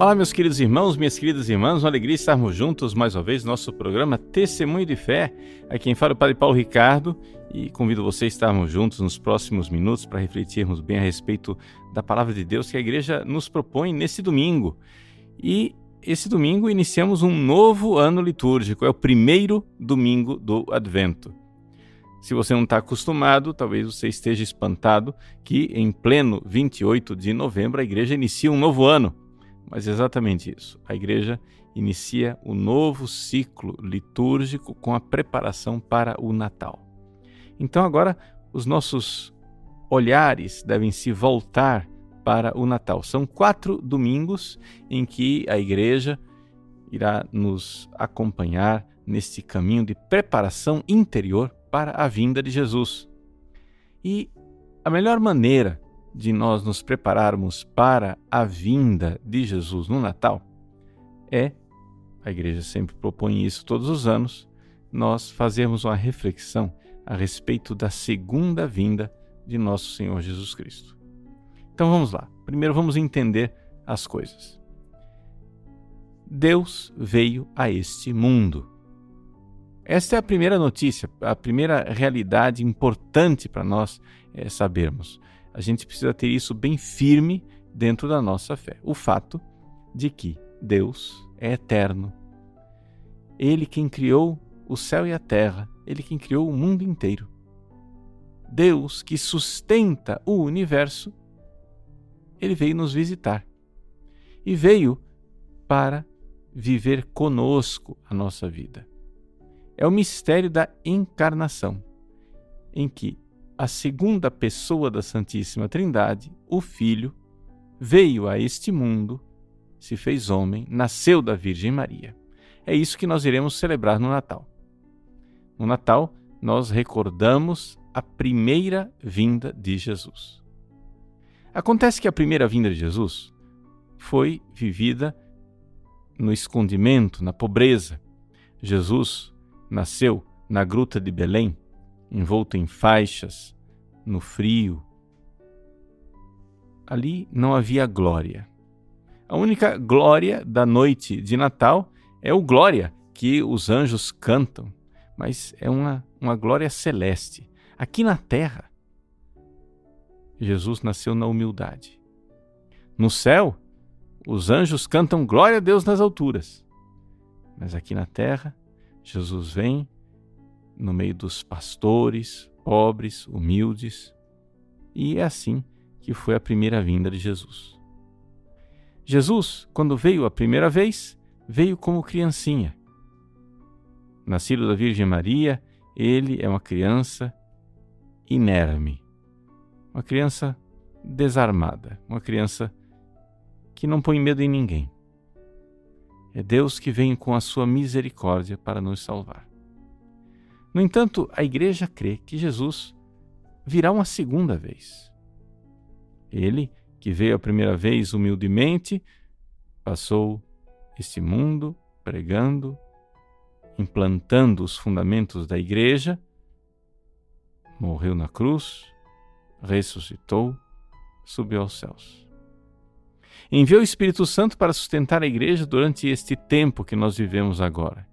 Olá, meus queridos irmãos, minhas queridas irmãs, uma alegria estarmos juntos mais uma vez no nosso programa Testemunho de Fé. Aqui quem fala é o Padre Paulo Ricardo e convido você a estarmos juntos nos próximos minutos para refletirmos bem a respeito da palavra de Deus que a igreja nos propõe nesse domingo. E esse domingo iniciamos um novo ano litúrgico, é o primeiro domingo do Advento. Se você não está acostumado, talvez você esteja espantado que em pleno 28 de novembro a igreja inicia um novo ano mas exatamente isso. A igreja inicia o novo ciclo litúrgico com a preparação para o Natal. Então agora os nossos olhares devem se voltar para o Natal. São quatro domingos em que a igreja irá nos acompanhar neste caminho de preparação interior para a vinda de Jesus. E a melhor maneira de nós nos prepararmos para a vinda de Jesus no Natal é, a igreja sempre propõe isso todos os anos, nós fazermos uma reflexão a respeito da segunda vinda de nosso Senhor Jesus Cristo. Então vamos lá. Primeiro vamos entender as coisas. Deus veio a este mundo. Esta é a primeira notícia, a primeira realidade importante para nós é, sabermos a gente precisa ter isso bem firme dentro da nossa fé. O fato de que Deus é eterno. Ele quem criou o céu e a terra, ele quem criou o mundo inteiro. Deus que sustenta o universo, ele veio nos visitar. E veio para viver conosco a nossa vida. É o mistério da encarnação, em que a segunda pessoa da Santíssima Trindade, o Filho, veio a este mundo, se fez homem, nasceu da Virgem Maria. É isso que nós iremos celebrar no Natal. No Natal, nós recordamos a primeira vinda de Jesus. Acontece que a primeira vinda de Jesus foi vivida no escondimento, na pobreza. Jesus nasceu na gruta de Belém envolto em faixas, no frio. Ali não havia glória. A única glória da noite de Natal é o glória que os anjos cantam, mas é uma, uma glória celeste. Aqui na terra, Jesus nasceu na humildade. No céu, os anjos cantam glória a Deus nas alturas. Mas aqui na terra, Jesus vem no meio dos pastores, pobres, humildes. E é assim que foi a primeira vinda de Jesus. Jesus, quando veio a primeira vez, veio como criancinha. Nascido da Virgem Maria, ele é uma criança inerme, uma criança desarmada, uma criança que não põe medo em ninguém. É Deus que vem com a sua misericórdia para nos salvar. No entanto, a igreja crê que Jesus virá uma segunda vez. Ele, que veio a primeira vez humildemente, passou este mundo pregando, implantando os fundamentos da igreja, morreu na cruz, ressuscitou, subiu aos céus. Enviou o Espírito Santo para sustentar a igreja durante este tempo que nós vivemos agora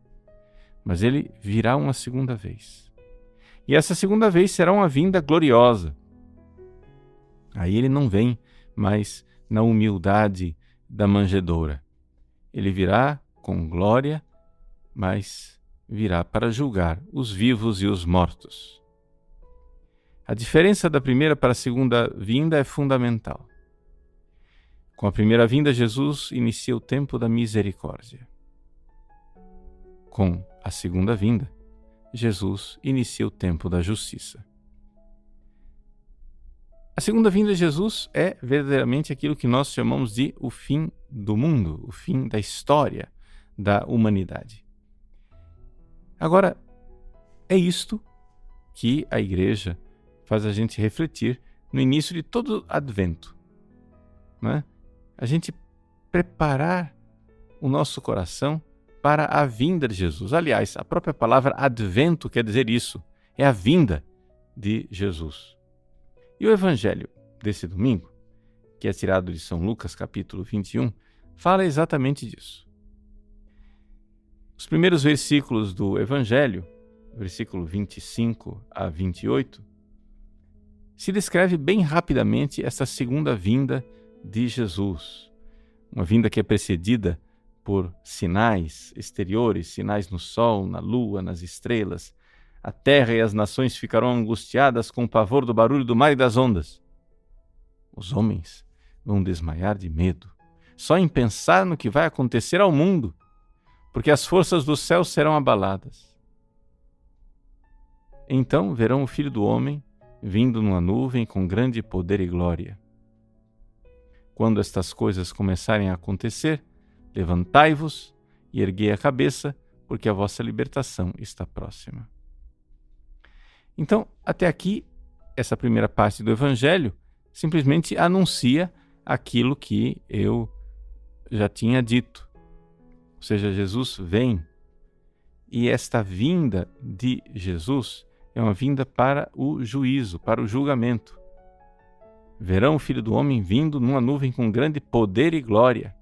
mas ele virá uma segunda vez. E essa segunda vez será uma vinda gloriosa. Aí ele não vem mais na humildade da manjedoura. Ele virá com glória, mas virá para julgar os vivos e os mortos. A diferença da primeira para a segunda vinda é fundamental. Com a primeira vinda, Jesus inicia o tempo da misericórdia. Com a segunda vinda, Jesus inicia o tempo da justiça. A segunda vinda de Jesus é verdadeiramente aquilo que nós chamamos de o fim do mundo, o fim da história da humanidade. Agora, é isto que a igreja faz a gente refletir no início de todo advento. Né? A gente preparar o nosso coração para a vinda de Jesus. Aliás, a própria palavra advento quer dizer isso, é a vinda de Jesus. E o evangelho desse domingo, que é tirado de São Lucas, capítulo 21, fala exatamente disso. Os primeiros versículos do Evangelho, versículo 25 a 28, se descreve bem rapidamente essa segunda vinda de Jesus. Uma vinda que é precedida por sinais exteriores, sinais no sol, na lua, nas estrelas. A terra e as nações ficarão angustiadas com o pavor do barulho do mar e das ondas. Os homens vão desmaiar de medo, só em pensar no que vai acontecer ao mundo porque as forças do céu serão abaladas. Então verão o Filho do Homem vindo numa nuvem com grande poder e glória. Quando estas coisas começarem a acontecer, levantai-vos e erguei a cabeça, porque a vossa libertação está próxima. Então, até aqui, essa primeira parte do Evangelho simplesmente anuncia aquilo que eu já tinha dito seja, Jesus vem. E esta vinda de Jesus é uma vinda para o juízo, para o julgamento. Verão o Filho do Homem vindo numa nuvem com grande poder e glória.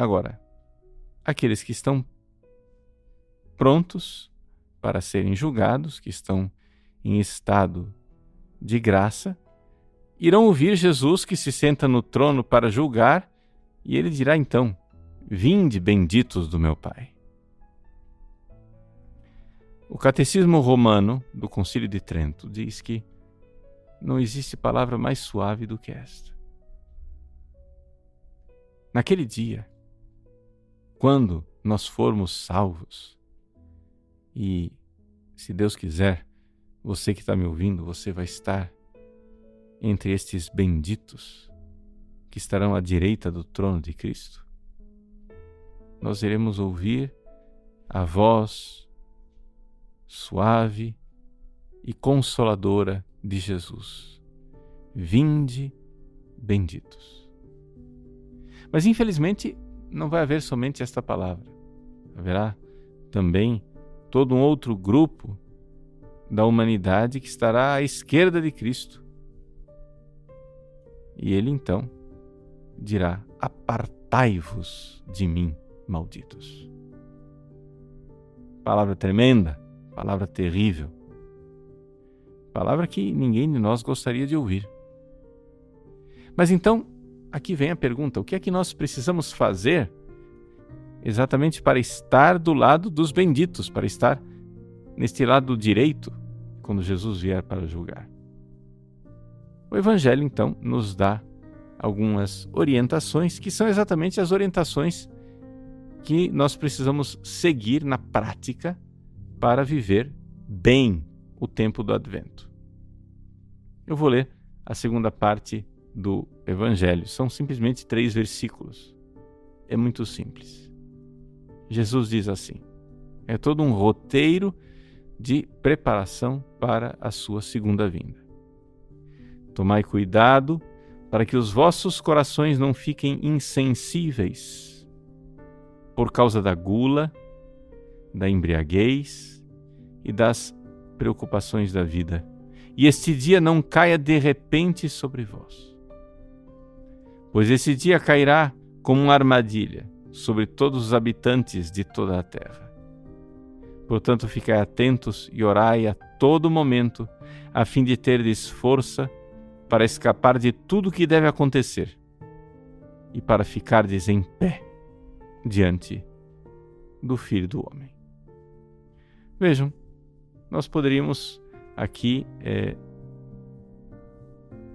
Agora, aqueles que estão prontos para serem julgados, que estão em estado de graça, irão ouvir Jesus que se senta no trono para julgar e ele dirá então: Vinde, benditos do meu Pai. O Catecismo Romano do Concílio de Trento diz que não existe palavra mais suave do que esta. Naquele dia, quando nós formos salvos, e se Deus quiser, você que está me ouvindo, você vai estar entre estes benditos que estarão à direita do trono de Cristo, nós iremos ouvir a voz suave e consoladora de Jesus. Vinde, benditos. Mas infelizmente não vai haver somente esta palavra. Haverá também todo um outro grupo da humanidade que estará à esquerda de Cristo. E ele então dirá: Apartai-vos de mim, malditos. Palavra tremenda, palavra terrível, palavra que ninguém de nós gostaria de ouvir. Mas então, aqui vem a pergunta: o que é que nós precisamos fazer exatamente para estar do lado dos benditos, para estar neste lado direito quando Jesus vier para julgar? O Evangelho, então, nos dá algumas orientações que são exatamente as orientações que nós precisamos seguir na prática para viver bem o tempo do advento. Eu vou ler a segunda parte do Evangelho. São simplesmente três versículos. É muito simples. Jesus diz assim: é todo um roteiro de preparação para a sua segunda vinda. Tomai cuidado para que os vossos corações não fiquem insensíveis por causa da gula, da embriaguez e das preocupações da vida, e este dia não caia de repente sobre vós. Pois esse dia cairá como uma armadilha sobre todos os habitantes de toda a terra. Portanto, ficai atentos e orai a todo momento, a fim de terdes força para escapar de tudo o que deve acontecer e para ficardes em pé diante do Filho do Homem. Vejam, nós poderíamos aqui é,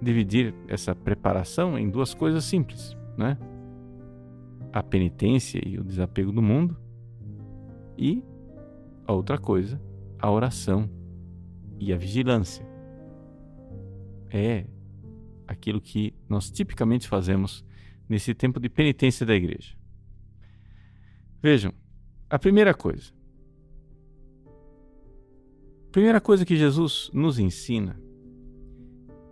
dividir essa preparação em duas coisas simples, né? A penitência e o desapego do mundo e a outra coisa, a oração e a vigilância. É aquilo que nós tipicamente fazemos nesse tempo de penitência da igreja. Vejam, a primeira coisa. A primeira coisa que Jesus nos ensina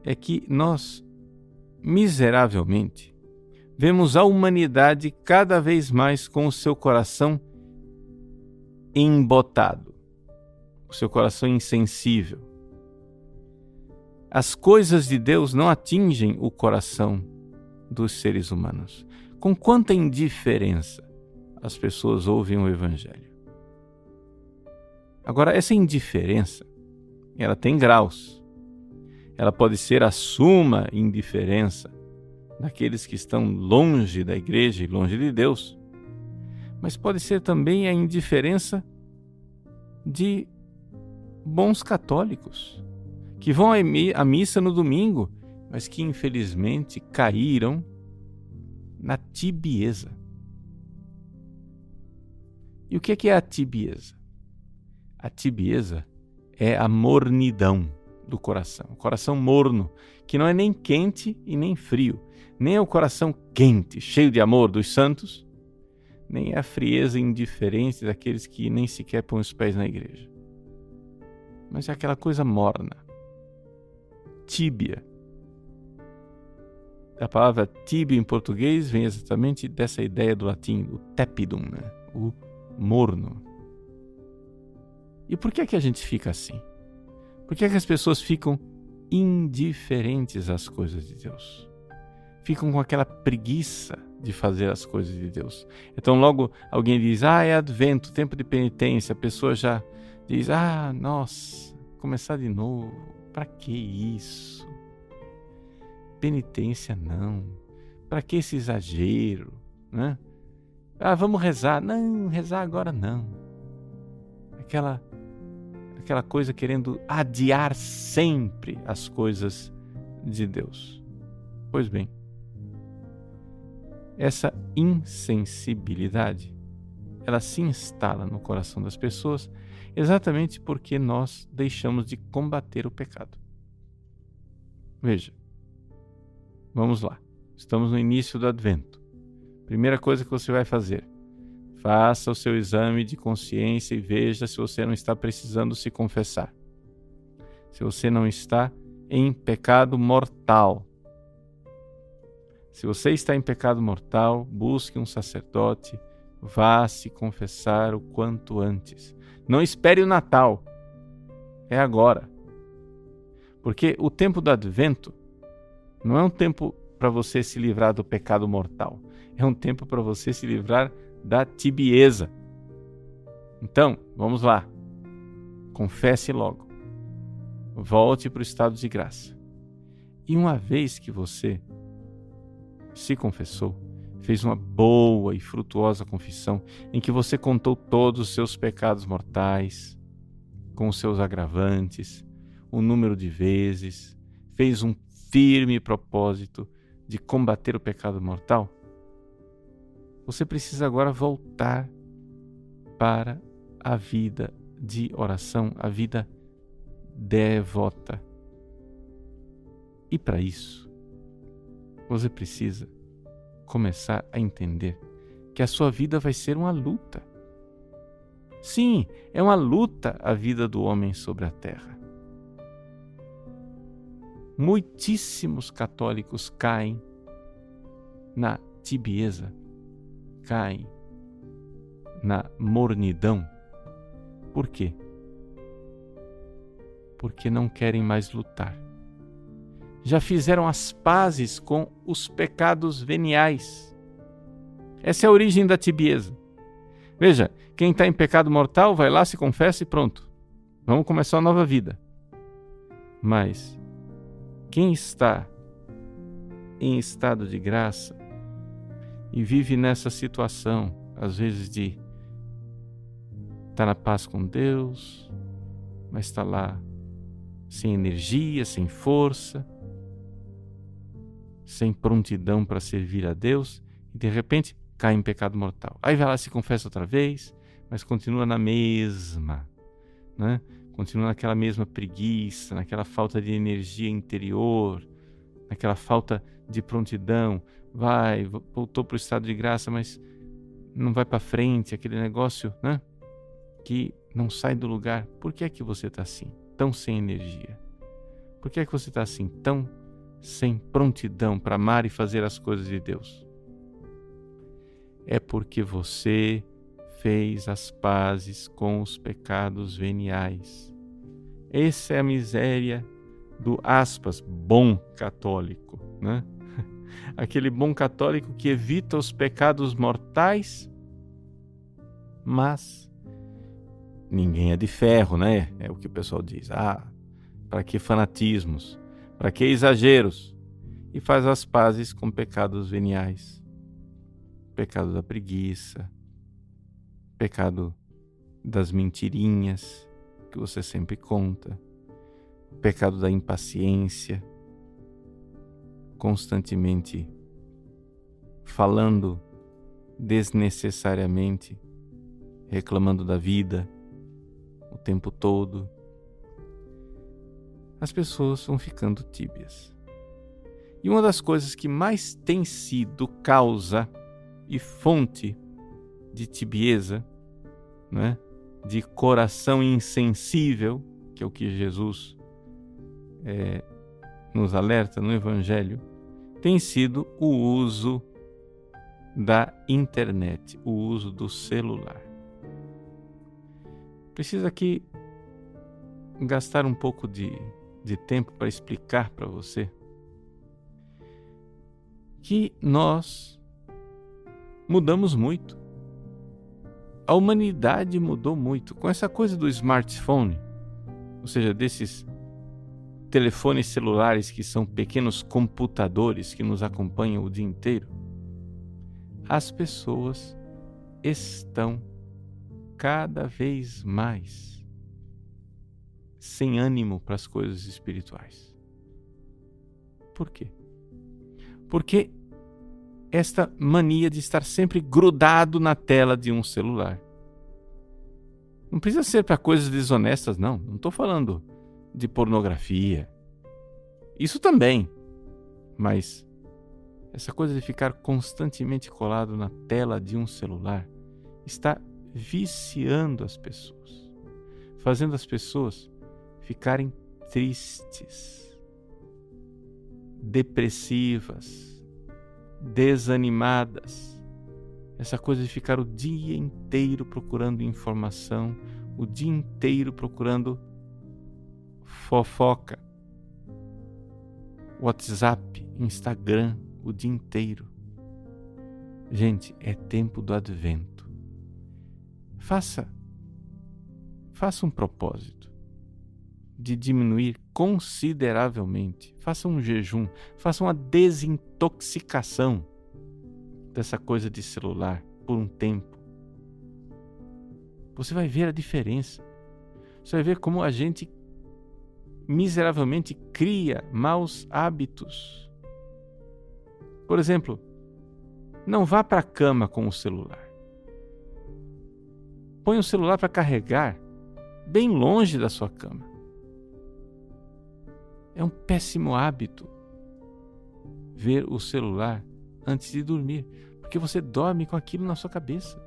é que nós, miseravelmente, vemos a humanidade cada vez mais com o seu coração embotado, o seu coração insensível as coisas de Deus não atingem o coração dos seres humanos. Com quanta indiferença as pessoas ouvem o Evangelho. Agora, essa indiferença, ela tem graus. Ela pode ser a suma indiferença daqueles que estão longe da igreja e longe de Deus, mas pode ser também a indiferença de bons católicos que vão à missa no domingo, mas que infelizmente caíram na tibieza. E o que é, é a tibieza? A tibieza é a mornidão do coração, o coração morno, que não é nem quente e nem frio, nem é o coração quente, cheio de amor dos santos, nem é a frieza indiferente daqueles que nem sequer põem os pés na igreja. Mas é aquela coisa morna, tíbia. A palavra tíbia em português vem exatamente dessa ideia do latim, o tepidum, né? o morno. E por que é que a gente fica assim? Por que é que as pessoas ficam indiferentes às coisas de Deus? Ficam com aquela preguiça de fazer as coisas de Deus. Então, logo alguém diz: Ah, é advento, tempo de penitência. A pessoa já diz: Ah, nossa, começar de novo. Para que isso? Penitência não. Para que esse exagero, né? Ah, vamos rezar. Não, rezar agora não. Aquela aquela coisa querendo adiar sempre as coisas de Deus. Pois bem, essa insensibilidade, ela se instala no coração das pessoas exatamente porque nós deixamos de combater o pecado. Veja, vamos lá. Estamos no início do advento. Primeira coisa que você vai fazer: faça o seu exame de consciência e veja se você não está precisando se confessar. Se você não está em pecado mortal. Se você está em pecado mortal, busque um sacerdote, vá se confessar o quanto antes. Não espere o Natal. É agora. Porque o tempo do advento não é um tempo para você se livrar do pecado mortal. É um tempo para você se livrar da tibieza. Então, vamos lá. Confesse logo. Volte para o estado de graça. E uma vez que você se confessou, fez uma boa e frutuosa confissão em que você contou todos os seus pecados mortais, com os seus agravantes, o número de vezes, fez um firme propósito de combater o pecado mortal, você precisa agora voltar para a vida de oração, a vida devota. E para isso, você precisa começar a entender que a sua vida vai ser uma luta. Sim, é uma luta a vida do homem sobre a terra. Muitíssimos católicos caem na tibieza, caem na mornidão. Por quê? Porque não querem mais lutar já fizeram as pazes com os pecados veniais. Essa é a origem da tibieza. Veja, quem está em pecado mortal vai lá, se confessa e pronto. Vamos começar uma nova vida. Mas quem está em estado de graça e vive nessa situação, às vezes de estar tá na paz com Deus, mas está lá sem energia, sem força, sem prontidão para servir a Deus e de repente cai em pecado mortal. Aí vai lá se confessa outra vez, mas continua na mesma, né? Continua naquela mesma preguiça, naquela falta de energia interior, naquela falta de prontidão. Vai, voltou para o estado de graça, mas não vai para frente, aquele negócio, né? Que não sai do lugar. Por que é que você está assim, tão sem energia? Por que é que você está assim, tão sem prontidão para amar e fazer as coisas de Deus? É porque você fez as pazes com os pecados veniais. Essa é a miséria do aspas bom católico, né? Aquele bom católico que evita os pecados mortais, mas ninguém é de ferro, né? É o que o pessoal diz. Ah, para que fanatismos? Para que exageros? E faz as pazes com pecados veniais. Pecado da preguiça, pecado das mentirinhas que você sempre conta, pecado da impaciência, constantemente falando desnecessariamente, reclamando da vida o tempo todo. As pessoas vão ficando tíbias. E uma das coisas que mais tem sido causa e fonte de tibieza, né? de coração insensível, que é o que Jesus é, nos alerta no Evangelho, tem sido o uso da internet, o uso do celular. Preciso aqui gastar um pouco de, de tempo para explicar para você que nós mudamos muito. A humanidade mudou muito. Com essa coisa do smartphone, ou seja, desses telefones celulares que são pequenos computadores que nos acompanham o dia inteiro, as pessoas estão cada vez mais sem ânimo para as coisas espirituais. Por quê? Porque esta mania de estar sempre grudado na tela de um celular. Não precisa ser para coisas desonestas, não. Não estou falando de pornografia. Isso também. Mas essa coisa de ficar constantemente colado na tela de um celular está viciando as pessoas, fazendo as pessoas ficarem tristes, depressivas, desanimadas. Essa coisa de ficar o dia inteiro procurando informação, o dia inteiro procurando fofoca, WhatsApp, Instagram, o dia inteiro. Gente, é tempo do advento. Faça faça um propósito de diminuir consideravelmente. Faça um jejum, faça uma desintoxicação dessa coisa de celular por um tempo. Você vai ver a diferença. Você vai ver como a gente miseravelmente cria maus hábitos. Por exemplo, não vá para a cama com o celular. Põe o celular para carregar bem longe da sua cama. É um péssimo hábito ver o celular antes de dormir, porque você dorme com aquilo na sua cabeça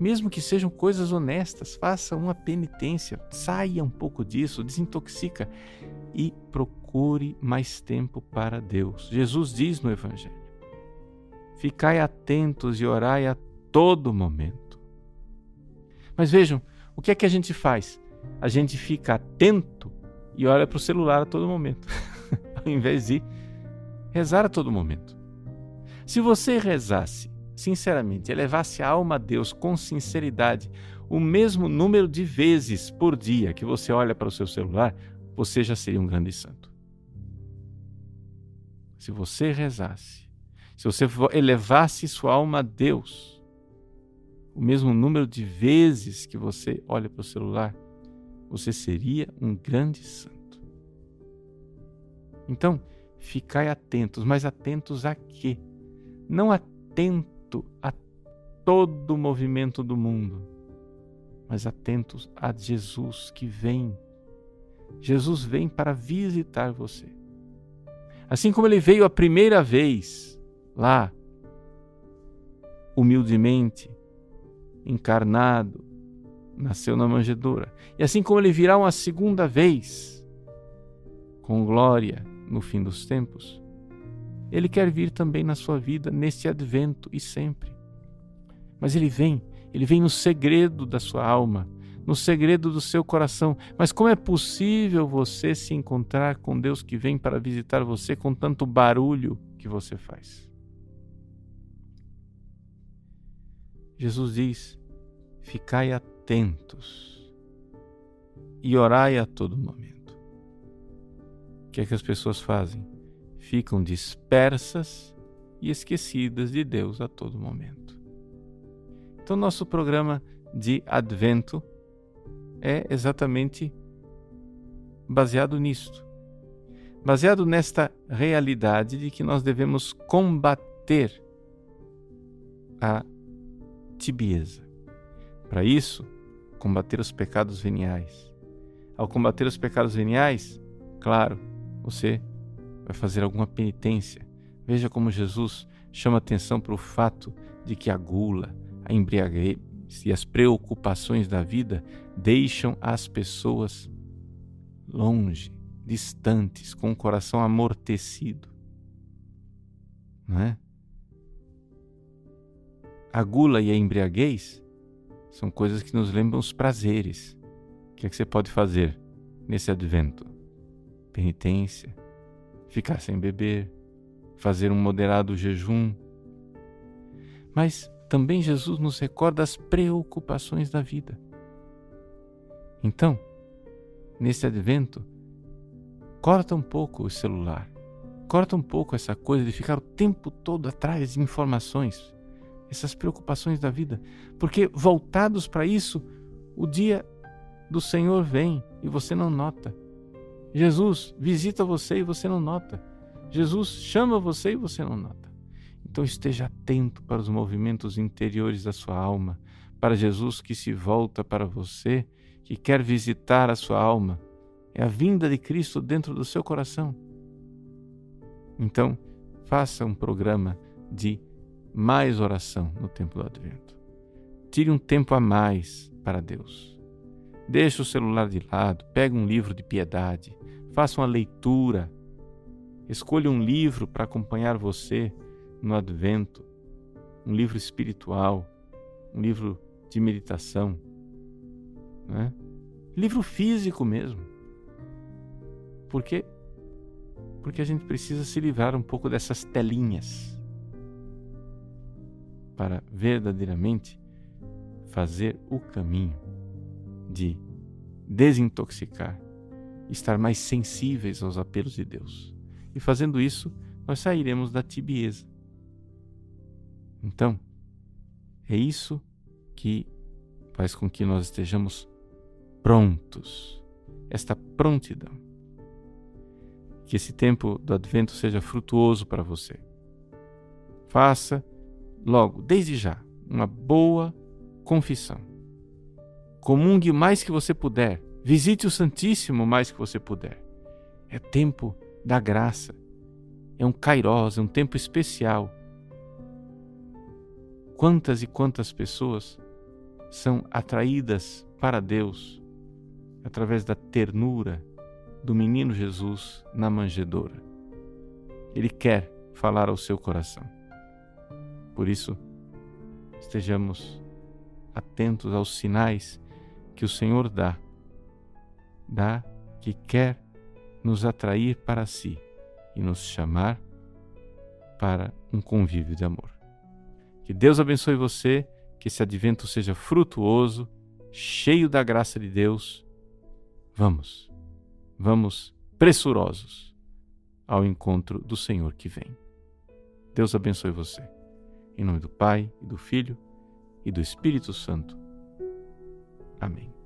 mesmo que sejam coisas honestas, faça uma penitência, saia um pouco disso, desintoxica e procure mais tempo para Deus. Jesus diz no Evangelho: Ficai atentos e orai a todo momento. Mas vejam, o que é que a gente faz? A gente fica atento e olha para o celular a todo momento, ao invés de rezar a todo momento. Se você rezasse sinceramente, elevasse a alma a Deus com sinceridade, o mesmo número de vezes por dia que você olha para o seu celular, você já seria um grande santo. Se você rezasse, se você elevasse sua alma a Deus, o mesmo número de vezes que você olha para o celular, você seria um grande santo. Então, ficai atentos, mas atentos a quê? Não atentos atento a todo o movimento do mundo, mas atentos a Jesus que vem. Jesus vem para visitar você. Assim como ele veio a primeira vez lá, humildemente, encarnado, nasceu na manjedoura. E assim como ele virá uma segunda vez, com glória no fim dos tempos, ele quer vir também na sua vida neste advento e sempre. Mas ele vem, ele vem no segredo da sua alma, no segredo do seu coração. Mas como é possível você se encontrar com Deus que vem para visitar você com tanto barulho que você faz. Jesus diz: ficai atentos e orai a todo momento. O que é que as pessoas fazem? Ficam dispersas e esquecidas de Deus a todo momento. Então, nosso programa de Advento é exatamente baseado nisto. Baseado nesta realidade de que nós devemos combater a tibieza. Para isso, combater os pecados veniais. Ao combater os pecados veniais, claro, você fazer alguma penitência. Veja como Jesus chama atenção para o fato de que a gula, a embriaguez e as preocupações da vida deixam as pessoas longe, distantes, com o coração amortecido. Não é? A gula e a embriaguez são coisas que nos lembram os prazeres. O que é que você pode fazer nesse advento? Penitência, ficar sem beber, fazer um moderado jejum. Mas também Jesus nos recorda as preocupações da vida. Então, nesse advento, corta um pouco o celular, corta um pouco essa coisa de ficar o tempo todo atrás de informações, essas preocupações da vida, porque voltados para isso, o dia do Senhor vem e você não nota. Jesus visita você e você não nota. Jesus chama você e você não nota. Então esteja atento para os movimentos interiores da sua alma, para Jesus que se volta para você que quer visitar a sua alma. É a vinda de Cristo dentro do seu coração. Então, faça um programa de mais oração no tempo do Advento. Tire um tempo a mais para Deus. Deixe o celular de lado, pegue um livro de piedade, faça uma leitura. Escolha um livro para acompanhar você no Advento, um livro espiritual, um livro de meditação. Né? Livro físico mesmo. Por quê? Porque a gente precisa se livrar um pouco dessas telinhas para verdadeiramente fazer o caminho de desintoxicar, estar mais sensíveis aos apelos de Deus. E fazendo isso, nós sairemos da tibieza. Então, é isso que faz com que nós estejamos prontos, esta prontidão. Que esse tempo do advento seja frutuoso para você. Faça logo, desde já, uma boa confissão. Comungue o mais que você puder. Visite o Santíssimo mais que você puder. É tempo da graça. É um kairós, é um tempo especial. Quantas e quantas pessoas são atraídas para Deus através da ternura do menino Jesus na manjedoura. Ele quer falar ao seu coração. Por isso, estejamos atentos aos sinais que o Senhor dá, dá que quer nos atrair para si e nos chamar para um convívio de amor. Que Deus abençoe você, que esse advento seja frutuoso, cheio da graça de Deus Vamos, vamos pressurosos ao encontro do Senhor que vem. Deus abençoe você. Em nome do Pai, e do Filho e do Espírito Santo. Amém.